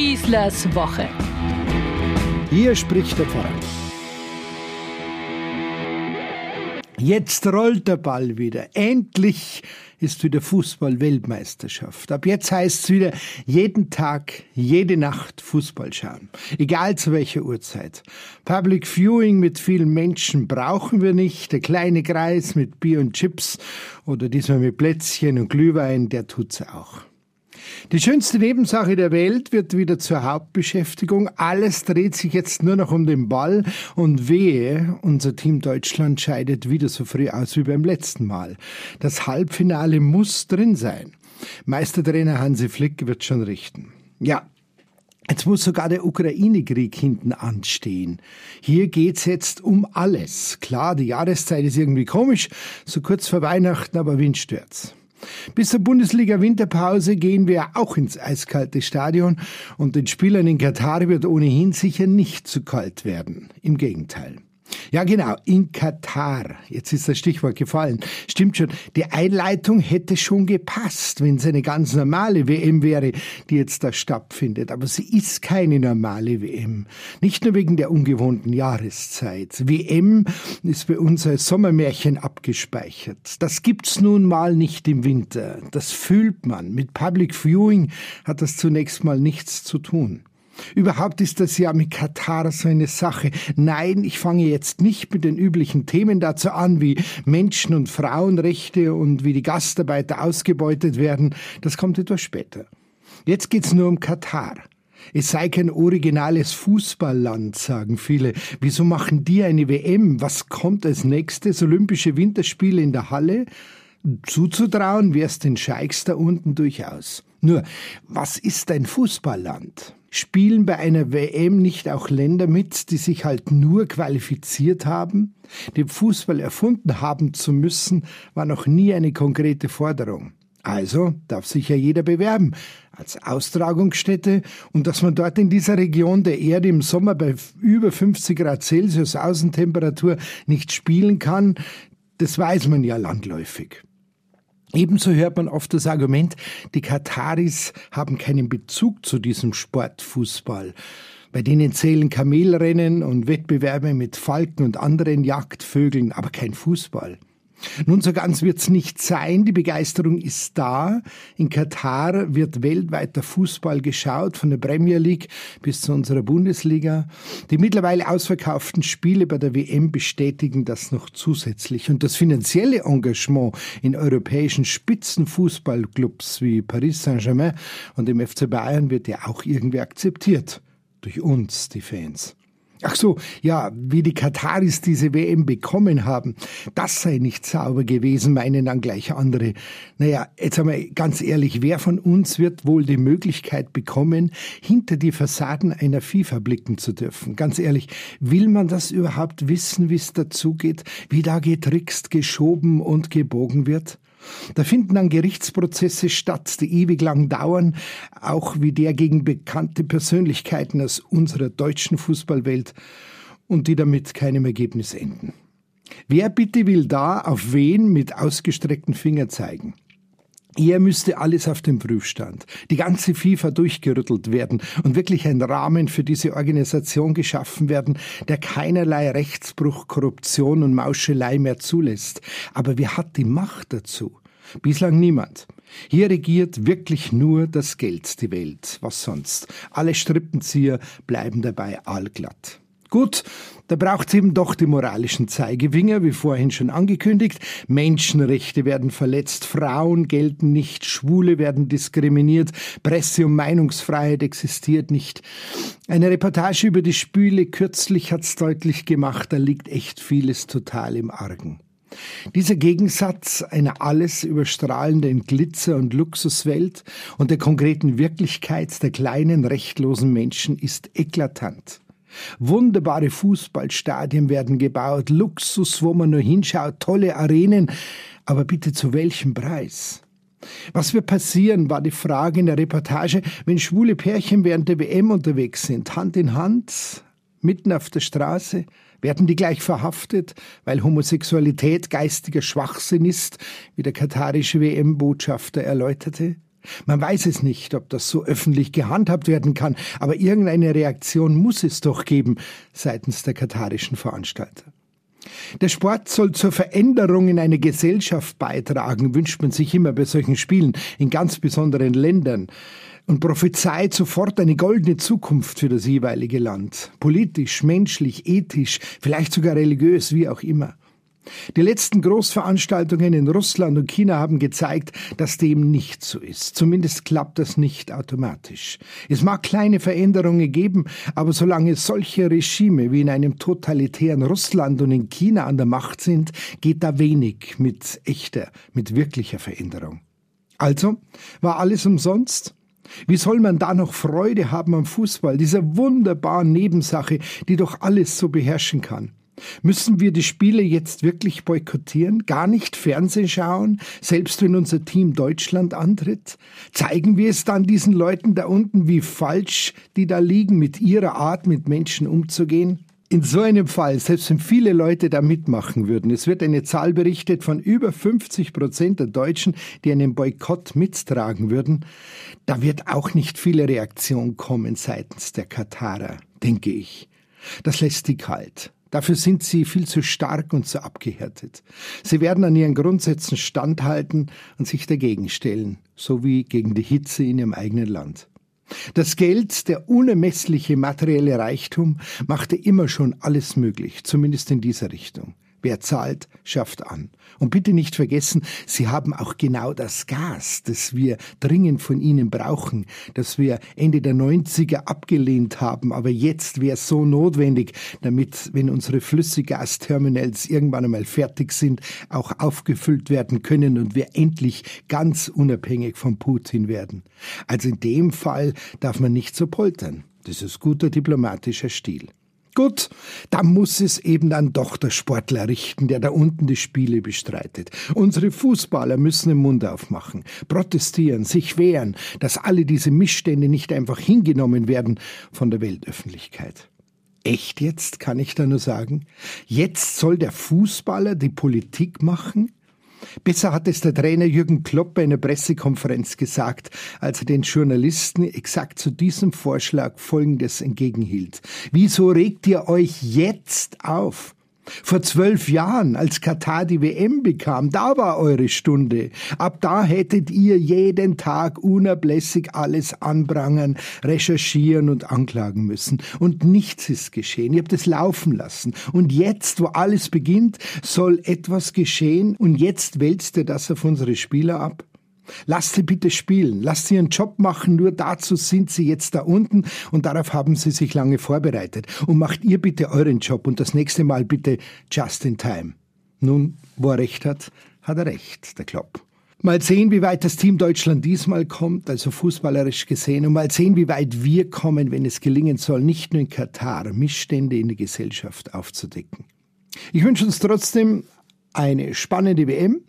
Schießlers Woche. Hier spricht der Pfarrer. Jetzt rollt der Ball wieder. Endlich ist wieder Fußball-Weltmeisterschaft. Ab jetzt heißt es wieder jeden Tag, jede Nacht Fußball schauen. Egal zu welcher Uhrzeit. Public Viewing mit vielen Menschen brauchen wir nicht. Der kleine Kreis mit Bier und Chips oder diesmal mit Plätzchen und Glühwein, der tut's auch. Die schönste Nebensache der Welt wird wieder zur Hauptbeschäftigung. Alles dreht sich jetzt nur noch um den Ball und wehe, unser Team Deutschland scheidet wieder so früh aus wie beim letzten Mal. Das Halbfinale muss drin sein. Meistertrainer Hansi Flick wird schon richten. Ja, Jetzt muss sogar der Ukraine-Krieg hinten anstehen. Hier geht's jetzt um alles. Klar, die Jahreszeit ist irgendwie komisch, so kurz vor Weihnachten, aber wen stört's? Bis zur Bundesliga-Winterpause gehen wir auch ins eiskalte Stadion und den Spielern in Katar wird ohnehin sicher nicht zu kalt werden. Im Gegenteil. Ja, genau, in Katar. Jetzt ist das Stichwort gefallen. Stimmt schon, die Einleitung hätte schon gepasst, wenn es eine ganz normale WM wäre, die jetzt da stattfindet. Aber sie ist keine normale WM. Nicht nur wegen der ungewohnten Jahreszeit. WM ist bei uns als Sommermärchen abgespeichert. Das gibt's nun mal nicht im Winter. Das fühlt man. Mit Public Viewing hat das zunächst mal nichts zu tun. Überhaupt ist das ja mit Katar so eine Sache. Nein, ich fange jetzt nicht mit den üblichen Themen dazu an, wie Menschen- und Frauenrechte und wie die Gastarbeiter ausgebeutet werden. Das kommt etwas später. Jetzt geht's nur um Katar. Es sei kein originales Fußballland, sagen viele. Wieso machen die eine WM? Was kommt als nächstes? Olympische Winterspiele in der Halle? Zuzutrauen wär's den Scheiks da unten durchaus. Nur, was ist ein Fußballland? Spielen bei einer WM nicht auch Länder mit, die sich halt nur qualifiziert haben? Den Fußball erfunden haben zu müssen, war noch nie eine konkrete Forderung. Also darf sich ja jeder bewerben als Austragungsstätte und dass man dort in dieser Region der Erde im Sommer bei über 50 Grad Celsius Außentemperatur nicht spielen kann, das weiß man ja landläufig. Ebenso hört man oft das Argument, die Kataris haben keinen Bezug zu diesem Sport Fußball. Bei denen zählen Kamelrennen und Wettbewerbe mit Falken und anderen Jagdvögeln, aber kein Fußball. Nun, so ganz wird's nicht sein. Die Begeisterung ist da. In Katar wird weltweiter Fußball geschaut, von der Premier League bis zu unserer Bundesliga. Die mittlerweile ausverkauften Spiele bei der WM bestätigen das noch zusätzlich. Und das finanzielle Engagement in europäischen Spitzenfußballclubs wie Paris Saint-Germain und dem FC Bayern wird ja auch irgendwie akzeptiert. Durch uns, die Fans. Ach so, ja, wie die Kataris diese WM bekommen haben, das sei nicht sauber gewesen, meinen dann gleich andere. Naja, jetzt einmal ganz ehrlich, wer von uns wird wohl die Möglichkeit bekommen, hinter die Fassaden einer FIFA blicken zu dürfen? Ganz ehrlich, will man das überhaupt wissen, wie es dazugeht, wie da getrickst, geschoben und gebogen wird? Da finden dann Gerichtsprozesse statt, die ewig lang dauern, auch wie der gegen bekannte Persönlichkeiten aus unserer deutschen Fußballwelt und die damit keinem Ergebnis enden. Wer bitte will da auf wen mit ausgestreckten Finger zeigen? Eher müsste alles auf dem Prüfstand, die ganze FIFA durchgerüttelt werden und wirklich ein Rahmen für diese Organisation geschaffen werden, der keinerlei Rechtsbruch, Korruption und Mauschelei mehr zulässt. Aber wer hat die Macht dazu? Bislang niemand. Hier regiert wirklich nur das Geld die Welt. Was sonst? Alle Strippenzieher bleiben dabei allglatt. Gut, da braucht's eben doch die moralischen Zeigefinger, wie vorhin schon angekündigt. Menschenrechte werden verletzt, Frauen gelten nicht, Schwule werden diskriminiert, Presse- und Meinungsfreiheit existiert nicht. Eine Reportage über die Spüle kürzlich hat's deutlich gemacht, da liegt echt vieles total im Argen. Dieser Gegensatz einer alles überstrahlenden Glitzer- und Luxuswelt und der konkreten Wirklichkeit der kleinen rechtlosen Menschen ist eklatant. Wunderbare Fußballstadien werden gebaut, Luxus, wo man nur hinschaut, tolle Arenen, aber bitte zu welchem Preis? Was wird passieren, war die Frage in der Reportage, wenn schwule Pärchen während der WM unterwegs sind, Hand in Hand, mitten auf der Straße, werden die gleich verhaftet, weil Homosexualität geistiger Schwachsinn ist, wie der katarische WM-Botschafter erläuterte? Man weiß es nicht, ob das so öffentlich gehandhabt werden kann, aber irgendeine Reaktion muss es doch geben seitens der katarischen Veranstalter. Der Sport soll zur Veränderung in eine Gesellschaft beitragen, wünscht man sich immer bei solchen Spielen in ganz besonderen Ländern und prophezeit sofort eine goldene Zukunft für das jeweilige Land. Politisch, menschlich, ethisch, vielleicht sogar religiös, wie auch immer. Die letzten Großveranstaltungen in Russland und China haben gezeigt, dass dem nicht so ist. Zumindest klappt das nicht automatisch. Es mag kleine Veränderungen geben, aber solange solche Regime wie in einem totalitären Russland und in China an der Macht sind, geht da wenig mit echter, mit wirklicher Veränderung. Also, war alles umsonst? Wie soll man da noch Freude haben am Fußball, dieser wunderbaren Nebensache, die doch alles so beherrschen kann? Müssen wir die Spiele jetzt wirklich boykottieren? Gar nicht Fernsehen schauen, selbst wenn unser Team Deutschland antritt? Zeigen wir es dann diesen Leuten da unten, wie falsch die da liegen, mit ihrer Art mit Menschen umzugehen? In so einem Fall, selbst wenn viele Leute da mitmachen würden, es wird eine Zahl berichtet von über 50 Prozent der Deutschen, die einen Boykott mittragen würden, da wird auch nicht viele Reaktion kommen seitens der Katarer, denke ich. Das lässt die kalt. Dafür sind sie viel zu stark und zu abgehärtet. Sie werden an ihren Grundsätzen standhalten und sich dagegen stellen, so wie gegen die Hitze in ihrem eigenen Land. Das Geld, der unermessliche materielle Reichtum, machte immer schon alles möglich, zumindest in dieser Richtung. Wer zahlt, schafft an. Und bitte nicht vergessen, Sie haben auch genau das Gas, das wir dringend von Ihnen brauchen, das wir Ende der 90er abgelehnt haben, aber jetzt wäre es so notwendig, damit, wenn unsere Flüssiggasterminals irgendwann einmal fertig sind, auch aufgefüllt werden können und wir endlich ganz unabhängig von Putin werden. Also in dem Fall darf man nicht so poltern. Das ist guter diplomatischer Stil. Gut, da muss es eben dann doch der Sportler richten, der da unten die Spiele bestreitet. Unsere Fußballer müssen den Mund aufmachen, protestieren, sich wehren, dass alle diese Missstände nicht einfach hingenommen werden von der Weltöffentlichkeit. Echt jetzt, kann ich da nur sagen? Jetzt soll der Fußballer die Politik machen? Besser hat es der Trainer Jürgen Klopp bei einer Pressekonferenz gesagt, als er den Journalisten exakt zu diesem Vorschlag Folgendes entgegenhielt. Wieso regt ihr euch jetzt auf? Vor zwölf Jahren, als Katar die WM bekam, da war eure Stunde. Ab da hättet ihr jeden Tag unablässig alles anprangern, recherchieren und anklagen müssen. Und nichts ist geschehen. Ihr habt es laufen lassen. Und jetzt, wo alles beginnt, soll etwas geschehen. Und jetzt wälzt ihr das auf unsere Spieler ab. Lasst sie bitte spielen, lasst sie ihren Job machen, nur dazu sind sie jetzt da unten und darauf haben sie sich lange vorbereitet. Und macht ihr bitte euren Job und das nächste Mal bitte just in time. Nun, wo er recht hat, hat er recht, der Klopp. Mal sehen, wie weit das Team Deutschland diesmal kommt, also fußballerisch gesehen, und mal sehen, wie weit wir kommen, wenn es gelingen soll, nicht nur in Katar Missstände in der Gesellschaft aufzudecken. Ich wünsche uns trotzdem eine spannende WM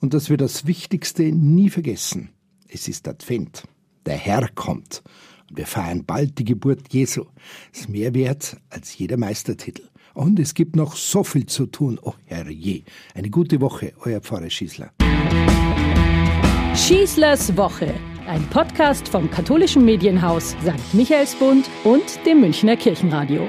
und dass wir das Wichtigste nie vergessen. Es ist Advent. Der Herr kommt. Und wir feiern bald die Geburt Jesu. Das ist mehr wert als jeder Meistertitel. Und es gibt noch so viel zu tun. Oh herrje. Eine gute Woche, euer Pfarrer Schießler. Schießlers Woche. Ein Podcast vom katholischen Medienhaus St. Michaelsbund und dem Münchner Kirchenradio.